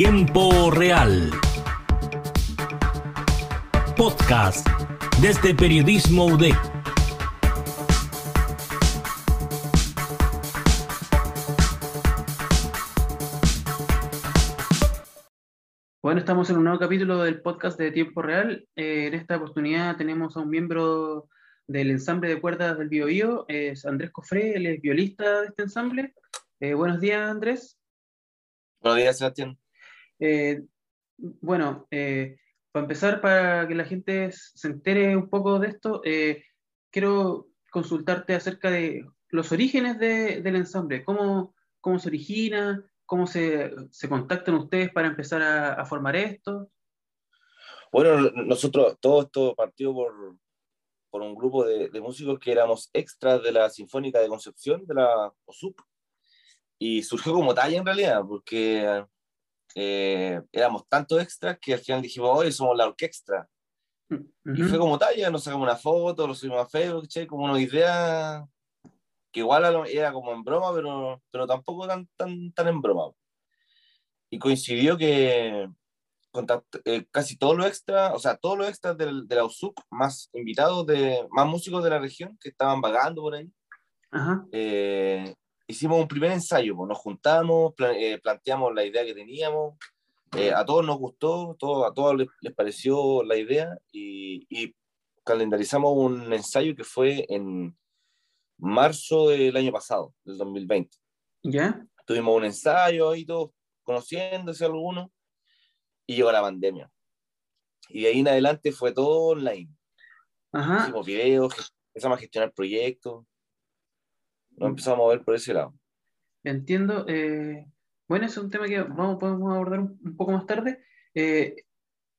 Tiempo Real. Podcast desde Periodismo UDEC. Bueno, estamos en un nuevo capítulo del podcast de Tiempo Real. Eh, en esta oportunidad tenemos a un miembro del ensamble de cuerdas del Bio, es Andrés Cofré, él es violista de este ensamble. Eh, buenos días, Andrés. Buenos días, Sebastián. Eh, bueno, para empezar, para que la gente se entere un poco de esto, quiero consultarte acerca de los orígenes del ensamble, cómo, cómo se origina, ¿Cómo se, se contactan ustedes para empezar a, a, formar esto? Bueno, nosotros, todo esto partió por, por un grupo de, de, músicos que éramos extras de la Sinfónica de Concepción, de la OSUP, y surgió como talla en realidad, porque eh, éramos tantos extras que al final dijimos, hoy somos la orquesta. Uh -huh. Y fue como talla, nos sacamos una foto, lo subimos a Facebook, che, como una idea que igual era como en broma, pero, pero tampoco tan, tan, tan en broma. Y coincidió que eh, casi todos los extras, o sea, todos los extras del, de la USUC, más invitados, de, más músicos de la región que estaban vagando por ahí, Ajá. Eh, hicimos un primer ensayo, pues, nos juntamos, plan, eh, planteamos la idea que teníamos, eh, a todos nos gustó, todo, a todos les, les, pareció la idea y, y calendarizamos un ensayo que fue en marzo del año pasado, del 2020. ¿Ya? Tuvimos un ensayo ahí todos conociéndose algunos y llegó la pandemia. Y de ahí en adelante fue todo online. Ajá. Hicimos videos, empezamos a gestionar proyectos. Nos empezamos a mover por ese lado. Entiendo. Eh, bueno, es un tema que vamos, podemos abordar un, un poco más tarde. Eh,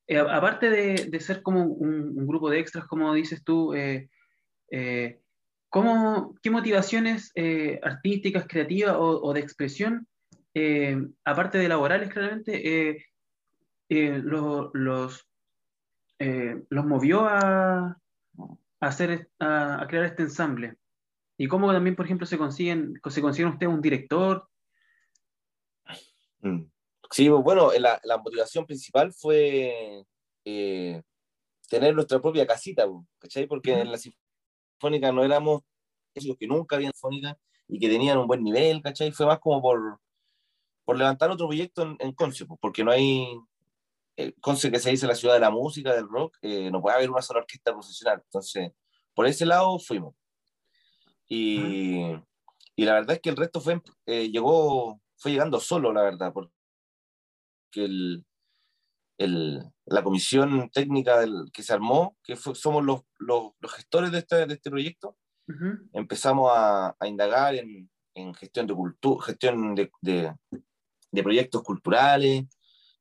eh, aparte de, de, ser como un, un, grupo de extras, como dices tú, ¿Cómo, ¿Qué motivaciones artísticas, creativas o, o de expresión, aparte de laborales claramente, lo, los, los movió a, a hacer, a, a, crear este ensamble? ¿Y cómo también, por ejemplo, se consiguen, se consiguen ustedes un director? Mm. Sí, bueno, la, la motivación principal fue tener nuestra propia casita, ¿cachai? Porque en la sinfónica no éramos los que nunca habían sinfónica y que tenían un buen nivel, ¿cachai? Fue más como por, por levantar otro proyecto en, en Conce, porque no hay, eh, Conce que se dice la ciudad de la música, del rock, eh, no puede haber una sola orquesta profesional, entonces por ese lado fuimos. Y, y la verdad es que el resto fue, eh, llegó, fue llegando solo, la verdad, porque el, el, la comisión técnica del, que se armó, que fue, somos los, los, los, gestores de este, de este proyecto, uh -huh. empezamos a, a, indagar en, en gestión de cultura, gestión de, de, de, proyectos culturales,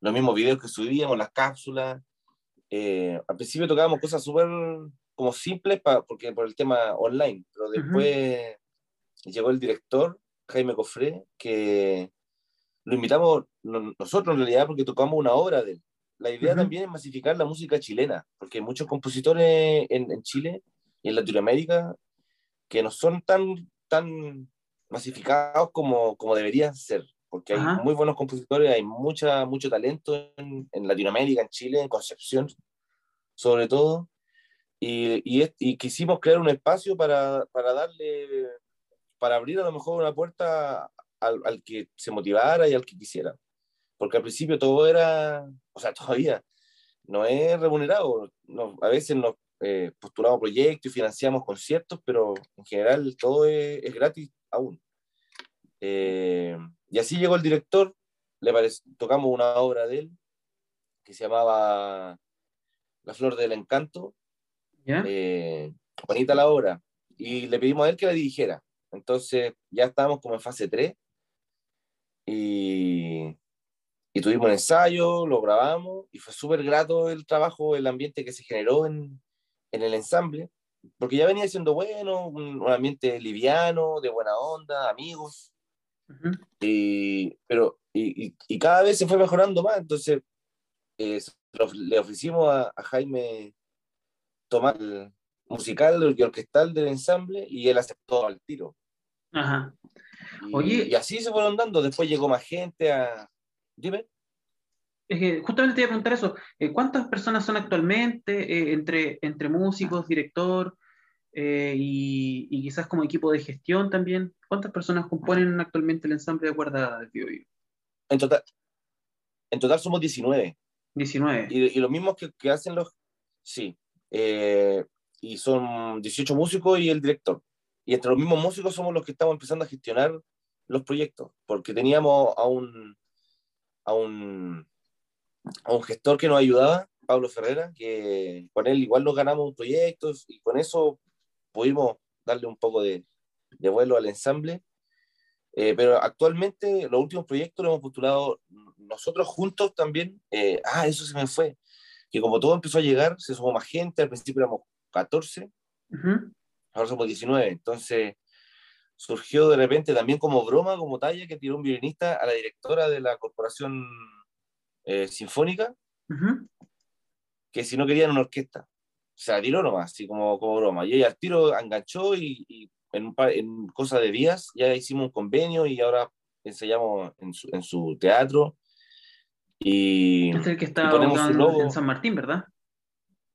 los mismos videos que subíamos, las cápsulas. Eh, al principio tocábamos cosas súper como simples pa, porque por el tema online, pero después uh -huh. llegó el director, Jaime Cofré, que lo invitamos nosotros en realidad porque tocamos una obra de él la idea uh -huh. también es masificar la música chilena, porque hay muchos compositores en, en, Chile y en Latinoamérica que no son tan, tan masificados como, como deberían ser, porque hay muy buenos compositores, hay mucha, mucho talento en, en, Latinoamérica, en Chile, en Concepción, sobre todo, y, y, y quisimos crear un espacio para, para darle, para abrir a lo mejor una puerta al, al que se motivara y al que quisiera porque al principio todo era, o sea, todavía no es remunerado. A veces nos eh, postulamos proyectos y financiamos conciertos, pero en general todo es, es gratis aún. Eh, y así llegó el director, le tocamos una obra de él que se llamaba La Flor del Encanto. Eh, bonita la obra. Y le pedimos a él que la dirigiera. Entonces ya estábamos como en fase 3. Y y tuvimos un ensayo, lo grabamos y fue súper grato el trabajo, el ambiente que se generó en, en, el ensamble, porque ya venía siendo bueno, un, un ambiente liviano, de buena onda, amigos, uh -huh. y, pero, y, y, y, cada vez se fue mejorando más, entonces eh, le ofrecimos a, a, Jaime tomar el musical y orquestal del ensamble y él aceptó al tiro. Ajá. Oye, y, y así se fueron dando, después llegó más gente a, Dime. justamente te iba a preguntar eso. Eh, ¿Cuántas personas son actualmente eh, entre, entre músicos, director y, y, quizás como equipo de gestión también? ¿Cuántas personas componen actualmente el ensamble de cuerda del Bio, En total, en total somos 19. 19. Y, y lo mismo que, que, hacen los... Sí. Y son 18 músicos y el director. Y entre los mismos músicos somos los que estamos empezando a gestionar los proyectos, porque teníamos a un, a un, a un gestor que nos ayudaba, Pablo Ferrera, que con él igual nos ganamos proyectos y con eso pudimos darle un poco de, de vuelo al ensamble. Eh, pero actualmente los últimos proyectos los hemos postulado nosotros juntos también. Eh, ah, eso se me fue. Que como todo empezó a llegar, se sumó más gente. Al principio éramos 14, ahora somos 19. Entonces surgió de repente también como broma, como talla, que tiró un violinista a la directora de la corporación eh, sinfónica, que si no querían una orquesta. O sea, tiró nomás, así como, como broma. Y ella al tiro enganchó y, y en, en cosa de días ya hicimos un convenio y ahora ensayamos en su, en su teatro. Y, es el que está en San Martín, ¿verdad?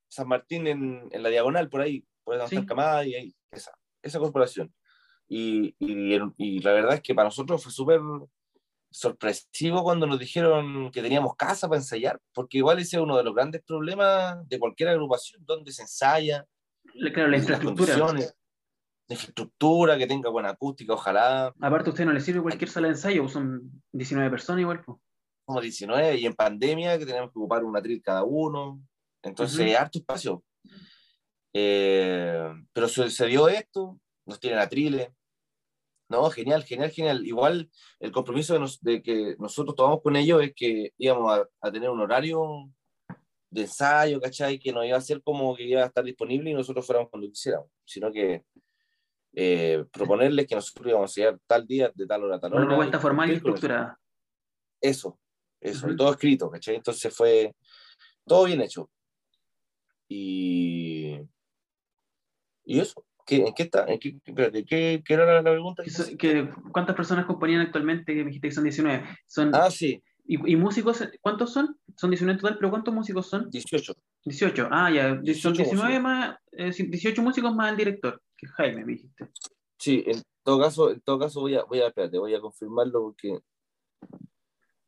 San Martín en, en la diagonal, por ahí, por ahí ¿Sí? Camada y ahí, esa, esa corporación. Y, y, y, la verdad es que para nosotros fue súper sorpresivo cuando nos dijeron que teníamos casa para ensayar, porque igual ese es uno de los grandes problemas de cualquier agrupación, donde se ensaya. Claro, la infraestructura. La infraestructura, que tenga buena acústica, ojalá. Aparte, a usted no le sirve cualquier sala de ensayo, son 19 personas igual. Pues. Como 19, y en pandemia que tenemos que ocupar un atril cada uno, entonces uh -huh. harto espacio. Eh, pero sucedió esto, nos tienen atriles. No, genial, genial, genial. Igual el compromiso de, nos, de, que nosotros tomamos con ellos es que íbamos a, a, tener un horario de ensayo, ¿cachai? Que no iba a ser como que iba a estar disponible y nosotros fuéramos cuando quisiéramos, sino que eh, proponerles que nosotros íbamos a ensayar tal día, de tal hora, tal hora. Una propuesta formal y estructurada. Eso, eso, uh -huh. y todo escrito, ¿cachai? Entonces fue todo bien hecho. Y, y eso. ¿Qué, ¿En qué está? ¿En qué, espérate, ¿qué, ¿qué, era la, la pregunta? Que, que, ¿Cuántas personas componían actualmente? Que me dijiste que son 19. Son, ah, sí. ¿Y, ¿Y, músicos? ¿Cuántos son? Son 19 en total, pero ¿cuántos músicos son? 18. 18, ah, ya. 18 son 19 músicos. más, eh, 18 músicos más el director, que Jaime, me dijiste. Sí, en todo caso, en todo caso voy a, voy a, espérate, voy a confirmarlo porque...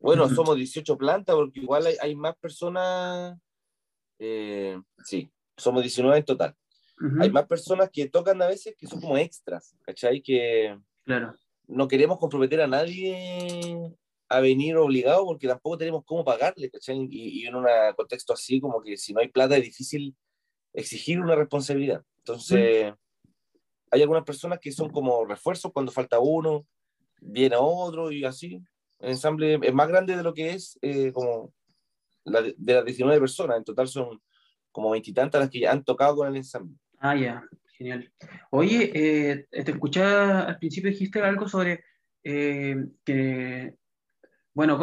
Bueno, somos 18 plantas, porque igual hay, hay más personas... Eh, sí, somos 19 en total. Uh -huh. Hay más personas que tocan a veces que son como extras, ¿cachai? Que claro. no queremos comprometer a nadie a venir obligado porque tampoco tenemos cómo pagarle, ¿cachai? Y, y en un contexto así, como que si no hay plata es difícil exigir una responsabilidad. Entonces, uh -huh. hay algunas personas que son como refuerzos cuando falta uno, viene otro y así. El ensamble es más grande de lo que es eh, como la de, de las 19 personas. En total son como veintitantas las que ya han tocado con el ensamble. Ah, ya, genial. Oye, eh, te escuchaba al principio dijiste algo sobre eh, que, bueno,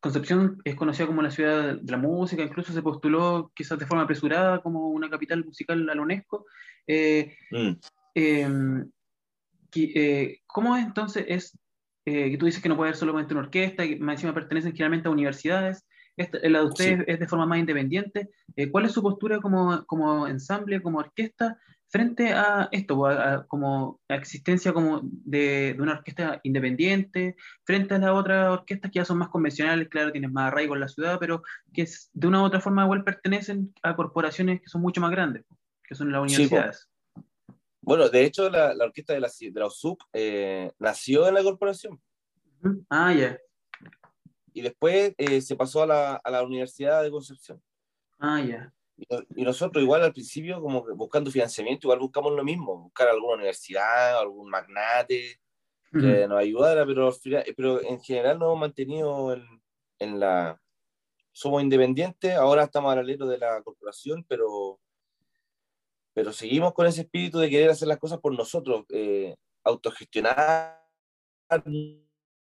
Concepción es conocida como la ciudad de la música, incluso se postuló quizás de forma apresurada como una capital musical a la UNESCO. Eh, mm. Em, que, ¿Cómo es entonces es que tú dices que no puede haber solamente una orquesta, que más encima pertenecen generalmente a universidades? Esta, la de ustedes sí. es de forma más independiente. Eh, ¿Cuál es su postura como, como ensamble, como orquesta, frente a esto, a, a como a existencia como de, de, una orquesta independiente, frente a las otras orquestas que ya son más convencionales, claro, tienen más arraigo en la ciudad, pero que es, de una u otra forma igual pertenecen a corporaciones que son mucho más grandes, que son las universidades? Sí, bueno, de hecho, la, la orquesta de la, de la USUC eh, nació en la corporación. Ah, ya. Yeah y después eh, se pasó a la, a la, Universidad de Concepción. Ah, ya. Y, y, nosotros igual al principio, como buscando financiamiento, igual buscamos lo mismo, buscar alguna universidad, algún magnate que uh -huh. nos ayudara, pero, pero en general nos hemos mantenido en, en la... Somos independientes, ahora estamos al alero de la corporación, pero, pero seguimos con ese espíritu de querer hacer las cosas por nosotros, eh, autogestionar,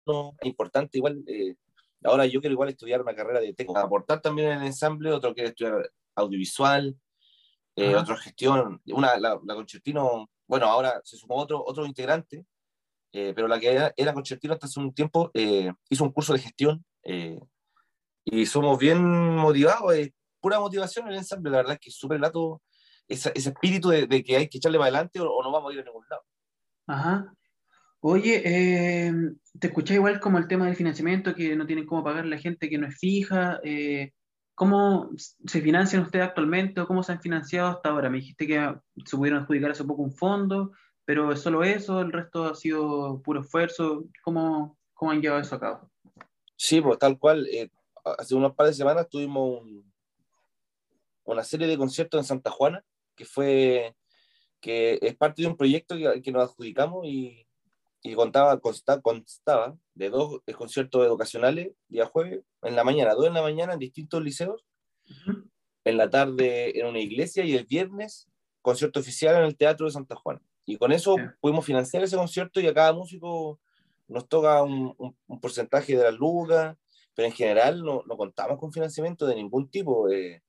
no, importante igual... Eh, Ahora yo quiero igual estudiar una carrera de técnico, aportar también en el ensamble, otro quiere estudiar audiovisual, eh, otro gestión, una, la, la, concertino, bueno, ahora se sumó otro, otro integrante, eh, pero la que era, era, concertino hasta hace un tiempo eh, hizo un curso de gestión, eh, y somos bien motivados, es pura motivación el ensamble, la verdad es que es súper lato ese, ese, espíritu de, de, que hay que echarle para adelante o, o, no vamos a ir a ningún lado. Ajá. Oye, eh, te escuché igual como el tema del financiamiento, que no tienen cómo pagar la gente que no es fija. Eh, ¿Cómo se financian ustedes actualmente o cómo se han financiado hasta ahora? Me dijiste que se pudieron adjudicar hace poco un fondo, pero ¿es solo eso? ¿El resto ha sido puro esfuerzo? ¿Cómo, cómo han llevado eso a cabo? Sí, pues tal cual. Eh, hace unos par de semanas tuvimos un, una serie de conciertos en Santa Juana, que fue que es parte de un proyecto que, que nos adjudicamos y, y contaba, constaba, constaba de dos conciertos educacionales día jueves, en la mañana, dos en la mañana en distintos liceos, uh -huh. en la tarde en una iglesia y el viernes concierto oficial en el Teatro de Santa Juana. Y con eso yeah. pudimos financiar ese concierto y a cada músico nos toca un, un, un porcentaje de las lucas, pero en general no, no, contamos con financiamiento de ningún tipo. Eh,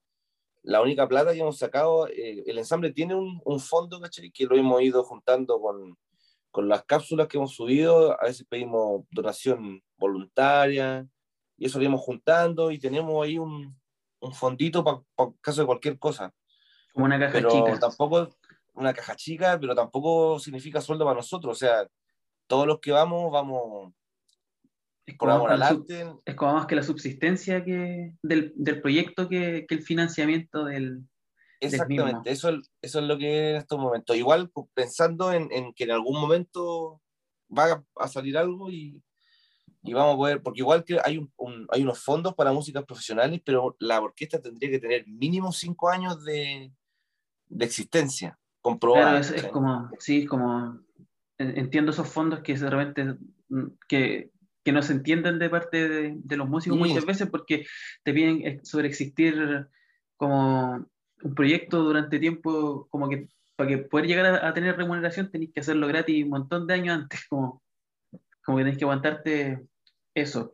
la única plata que hemos sacado, eh, el ensamble tiene un, un fondo ¿cachai? que lo hemos ido juntando con, con las cápsulas que hemos subido, a veces pedimos donación voluntaria y eso lo íbamos juntando y tenemos ahí un, un fondito para pa caso de cualquier cosa. Como una caja pero chica. Tampoco, una caja chica, pero tampoco significa sueldo para nosotros. O sea, todos los que vamos, vamos es como, por amor al es como más que la subsistencia que, del, del proyecto que, que el financiamiento del, Exactamente, eso, eso es lo que en estos momentos. Igual pues, pensando en, en que en algún momento va a salir algo y, y, vamos a poder, porque igual que hay, un, un, hay unos fondos para músicas profesionales, pero la orquesta tendría que tener mínimo cinco años de, de existencia, comprobada. Claro, es, es, como, sí, como, entiendo esos fondos que de repente, mm, que, que no se entienden de parte de, de los músicos sí. muchas veces porque te piden eh, sobre existir como un proyecto durante tiempo, como que para que poder llegar a, a, tener remuneración tenéis que hacerlo gratis un montón de años antes, como, como que tenéis que aguantarte eso.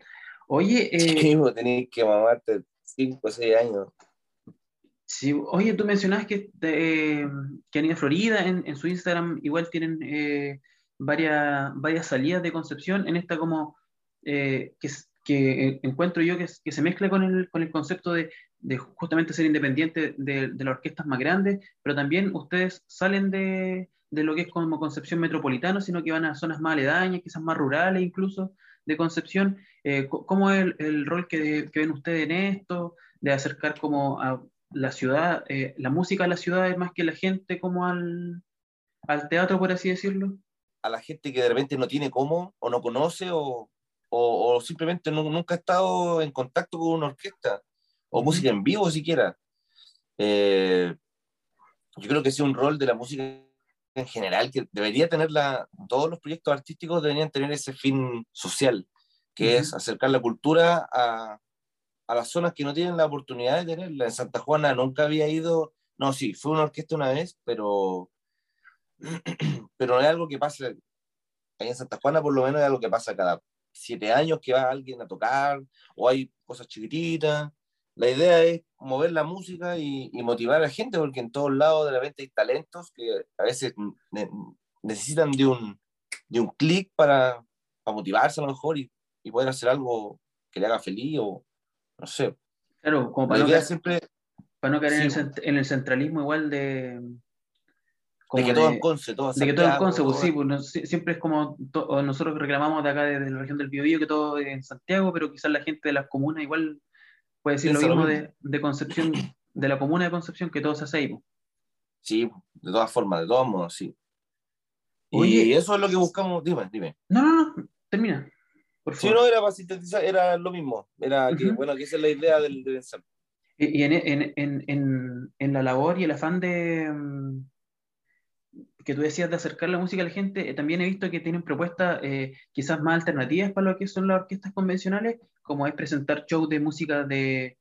Oye, eh, sí, tenéis que mamarte 5 o 6 años. Sí, oye, tú mencionabas que, eh, que han ido a Florida, en, en, su Instagram igual tienen eh, varias, varias salidas de Concepción, en esta como eh, que, que encuentro yo que, que, se mezcla con el, con el concepto de, de justamente ser independiente de, de, las orquestas más grandes, pero también ustedes salen de, de, lo que es como Concepción metropolitana, sino que van a zonas más aledañas, quizás más rurales incluso de Concepción. Eh, ¿Cómo es el, el rol que, que, ven ustedes en esto, de acercar como a la ciudad, eh, la música a la ciudad más que la gente como al, al teatro, por así decirlo? A la gente que de repente no tiene cómo, o no conoce, o, o, o simplemente no, nunca ha estado en contacto con una orquesta o música en vivo siquiera. Eh, yo creo que es un rol de la música en general que debería tener la, todos los proyectos artísticos deberían tener ese fin social, que uh -huh. es acercar la cultura a, a, las zonas que no tienen la oportunidad de tenerla. En Santa Juana nunca había ido, no, sí, fue una orquesta una vez, pero, pero no es algo que pasa, ahí en Santa Juana por lo menos es algo que pasa cada siete años que va alguien a tocar, o hay cosas chiquititas, la idea es mover la música y, y, motivar a la gente, porque en todos lados de repente hay talentos que a veces ne necesitan de un, de un clic para, para, motivarse a lo mejor y, y, poder hacer algo que le haga feliz o no sé. Claro, como para, no caer, siempre, para no caer sí, en, el, en, el, centralismo igual de... de que de, todo en Conce, todo De que todo en Conce, pues sí, pues no, siempre es como to, nosotros reclamamos de acá desde la región del Biobío que todo en Santiago, pero quizás la gente de las comunas igual puede decir lo mismo de, de, Concepción, de la comuna de Concepción, que todo se hace ahí. Sí, de todas formas, de todos modos, sí. Oye, y eso es lo que buscamos, dime, dime. No, no, no, termina. Por favor. Sí, no, era para sintetizar, era lo mismo. Era que, uh -huh. bueno, que esa es la idea del, del ensamble. Y, y en, en, en, en, la labor y el afán de, mm, que tú decías de acercar la música a la gente, eh, también he visto que tienen propuestas eh, quizás más alternativas para lo que son las orquestas convencionales, como es presentar shows de música de,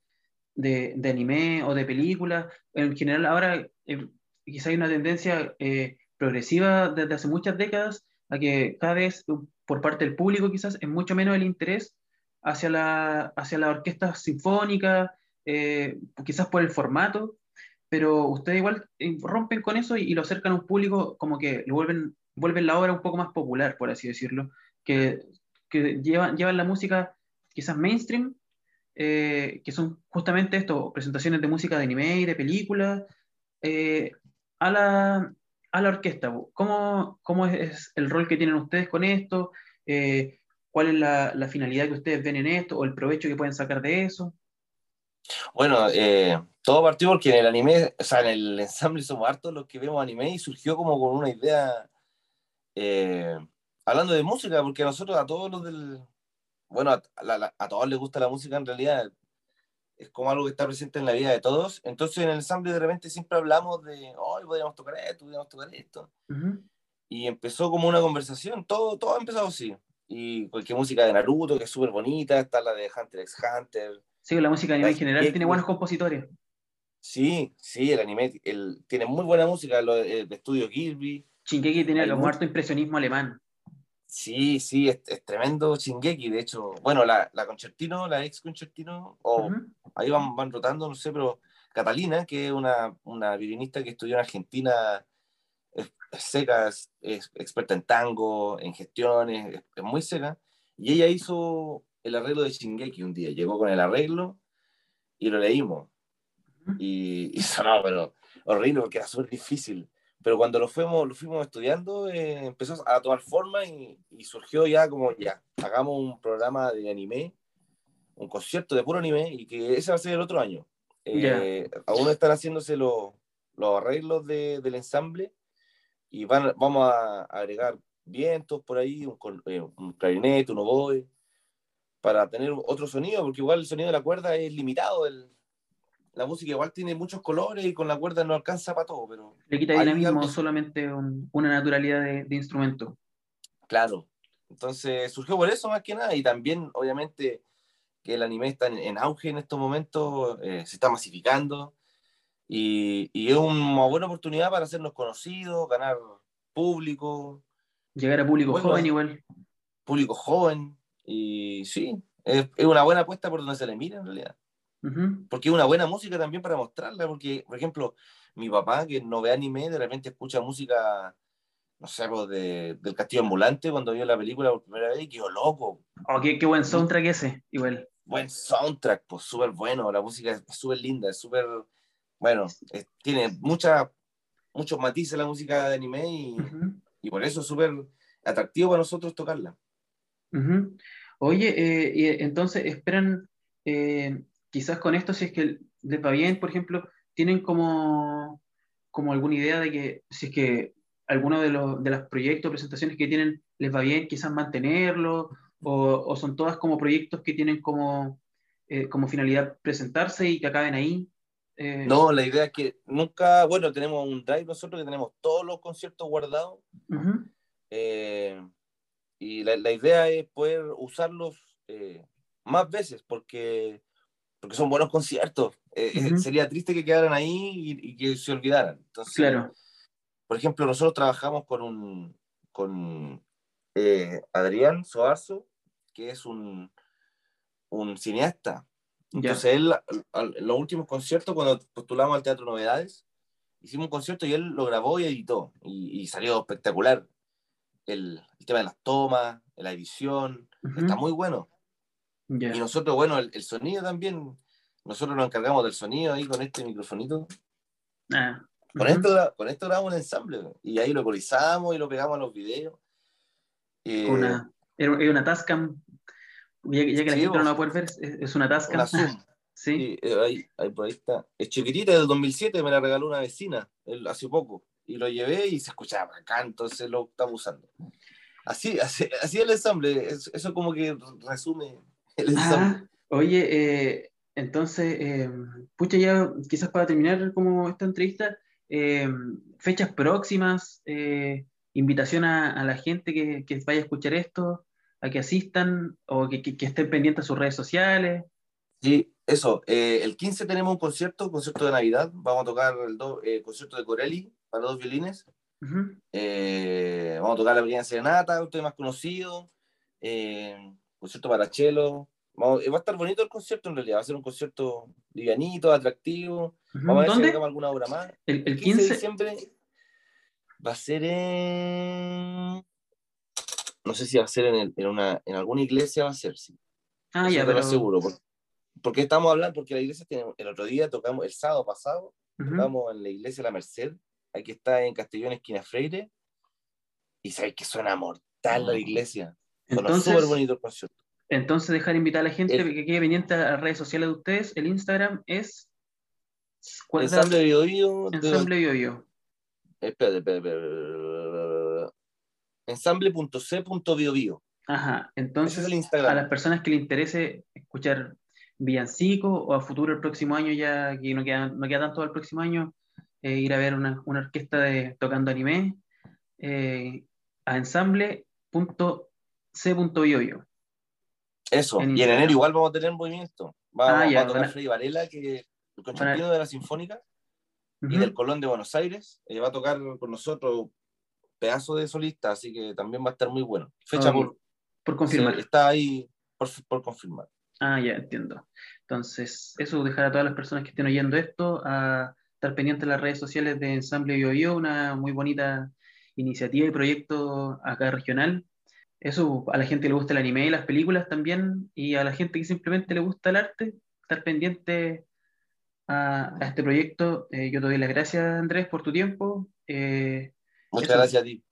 de, anime o de películas. En general, ahora eh, quizás hay una tendencia eh, progresiva desde hace muchas décadas a que cada vez por parte del público quizás es mucho menos el interés hacia la, hacia la orquesta sinfónica, quizás por el formato, pero ustedes igual rompen con eso y, lo acercan a un público como que lo vuelven, vuelven la obra un poco más popular, por así decirlo, que, que llevan, llevan la música quizás mainstream eh, que son justamente esto, presentaciones de música de anime y de películas, eh, a, la, a la orquesta. ¿Cómo, cómo es, el rol que tienen ustedes con esto? Eh, ¿Cuál es la, la, finalidad que ustedes ven en esto o el provecho que pueden sacar de eso? Bueno, todo partió porque en el anime, o sea, en el ensamble somos hartos los que vemos anime y surgió como con una idea, hablando de música, porque a nosotros, a todos los del, bueno, a, a, todos les gusta la música en realidad, es como algo que está presente en la vida de todos. Entonces en el ensamble de repente siempre hablamos de, hoy podríamos tocar esto, podríamos tocar esto. Y empezó como una conversación, todo, todo ha empezado así. Y cualquier música de Naruto, que es súper bonita, está la de Hunter x Hunter. Sí, la música anime en general tiene buenos compositores. Sí, sí, el anime el, tiene muy buena música, lo de estudio Kirby. Shingeki tiene como harto impresionismo alemán. Sí, sí, es, tremendo Shingeki. De hecho, bueno, la, la Concertino, la ex Concertino, o ahí van, van rotando, no sé, pero Catalina, que es una, una violinista que estudió en Argentina, es, seca, es, experta en tango, en gestiones, es, muy seca. Y ella hizo el arreglo de Shingeki un día. Llegó con el arreglo y lo leímos. Y, y sonó, pero horrible porque era súper difícil. Pero cuando lo fuimos, lo fuimos estudiando, eh, empezó a tomar forma y, surgió ya como ya, hagamos un programa de anime, un concierto de puro anime, y que ese va a ser el otro año. Eh, aún están haciéndose los, los arreglos de, del ensamble y van, vamos a agregar vientos por ahí, un, eh, un clarinete, un oboe, para tener otro sonido, porque igual el sonido de la cuerda es limitado, el, la música igual tiene muchos colores y con la cuerda no alcanza para todo, pero... Le quita dinamismo solamente una naturalidad de, instrumento. Claro, entonces surgió por eso más que nada y también obviamente que el anime está en, auge en estos momentos, eh, se está masificando y, y, es una buena oportunidad para hacernos conocidos, ganar público. Llegar a público joven igual. Público joven y sí, es, es una buena apuesta por donde se le mira en realidad. Porque es una buena música también para mostrarla, porque, por ejemplo, mi papá, que no ve anime, de repente escucha música, no sé, pues de, del Castillo Ambulante, cuando vio la película por primera vez, y quedó loco. Oh, qué, qué, buen soundtrack ese, igual. Buen soundtrack, pues súper bueno, la música es súper linda, es súper, bueno, tiene mucha, muchos matices la música de anime y, y por eso es súper atractivo para nosotros tocarla. Oye, eh, entonces esperan... Eh, quizás con esto, si es que les va bien, por ejemplo, tienen como, como alguna idea de que si es que alguno de los, de los proyectos, presentaciones que tienen les va bien, quizás mantenerlo, o, son todas como proyectos que tienen como, eh, como finalidad presentarse y que acaben ahí. Eh, no, la idea es que nunca, bueno, tenemos un drive nosotros que tenemos todos los conciertos guardados. Eh, y la, la, idea es poder usarlos más veces, porque porque son buenos conciertos. Eh, eh, sería triste que quedaran ahí y, que se olvidaran. Entonces, claro. por ejemplo, nosotros trabajamos con un con eh, Adrián Soarzo, que es un, un cineasta. Entonces, él, en los últimos conciertos, cuando postulamos al Teatro Novedades, hicimos un concierto y él lo grabó y editó. Y, salió espectacular. El, el, tema de las tomas, la edición, está muy bueno. Y nosotros, bueno, el, sonido también, nosotros nos encargamos del sonido ahí con este microfonito. Ah, con, esto, con esto grabamos un ensamble y ahí lo ecualizamos y lo pegamos a los videos. Eh, una, es una Tascam, ya, ya que la gente no la puede ver, es, una Tascam. Una Zoom. sí, eh, ahí, ahí, por ahí está. Es chiquitita, del 2007, me la regaló una vecina hace poco y lo llevé y se escuchaba acá, entonces lo estamos usando. Así, así, así el ensamble, eso como que resume oye, eh, entonces, eh, pucha, ya quizás para terminar como esta entrevista, eh, fechas próximas, invitación a, la gente que, que, vaya a escuchar esto, a que asistan o que, que, estén pendientes a sus redes sociales. Sí, eso. el 15 tenemos un concierto, concierto de Navidad. Vamos a tocar el concierto de Corelli para dos violines. vamos a tocar la pequeña serenata, un tema más conocido concierto para Chelo. va a estar bonito el concierto en realidad, va a ser un concierto livianito, atractivo. Vamos a ver si sacamos alguna obra más. El, 15 de diciembre va a ser en. No sé si va a ser en, en, una, en alguna iglesia, va a ser, sí. Ah, ya, pero. seguro. porque estamos hablando, porque la iglesia tiene, el otro día tocamos, el sábado pasado, Ujú. tocamos en la iglesia La Merced, aquí está en Castellón, esquina Freire, y sabes que suena mortal la iglesia. Sonó súper Entonces, bonito el concierto. entonces dejar invitar a la gente El- que quede pendiente a las redes sociales de ustedes. El Instagram es ¿cuál es la- Ensamble oído, Ensamble Bio. espérate, espérate, espérate, ensamble.c.biobio. Ajá. Entonces, es el a las personas que les interese escuchar Villancico o a futuro el próximo año, ya que no queda, no queda tanto al próximo año, eh, ir a ver una, una orquesta de, tocando anime eh, a ensamble.c.biobio. Eso. en y en enero igual vamos a tener movimiento. Va, Ah, va a tocar van a- Freddy Varela, que el concertino de la Sinfónica, y del Colón de Buenos Aires. eh, va a tocar con nosotros pedazo de solista, así que también va a estar muy bueno. Fecha Ok. por, Por confirmar. está ahí por, por confirmar. Ah, ya entiendo. Entonces, eso dejar a todas las personas que estén oyendo esto a estar pendientes de las redes sociales de Ensamble BioBio, una muy bonita iniciativa y proyecto acá regional. Eso a la gente que le gusta el anime y las películas también, y a la gente que simplemente le gusta el arte, estar pendiente a, a este proyecto. Eh, yo te doy las gracias, Andrés, por tu tiempo. Eh, Muchas Eso. gracias a ti.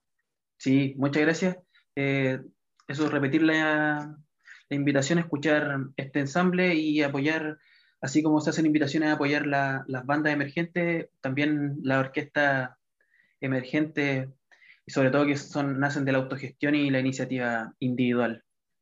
Sí, muchas gracias. Eh, eso, repetir la, la invitación a escuchar este ensamble y apoyar, así como se hacen invitaciones a apoyar la- las bandas emergentes, también la orquesta emergente, y sobre todo que son, nacen de la autogestión y la iniciativa individual.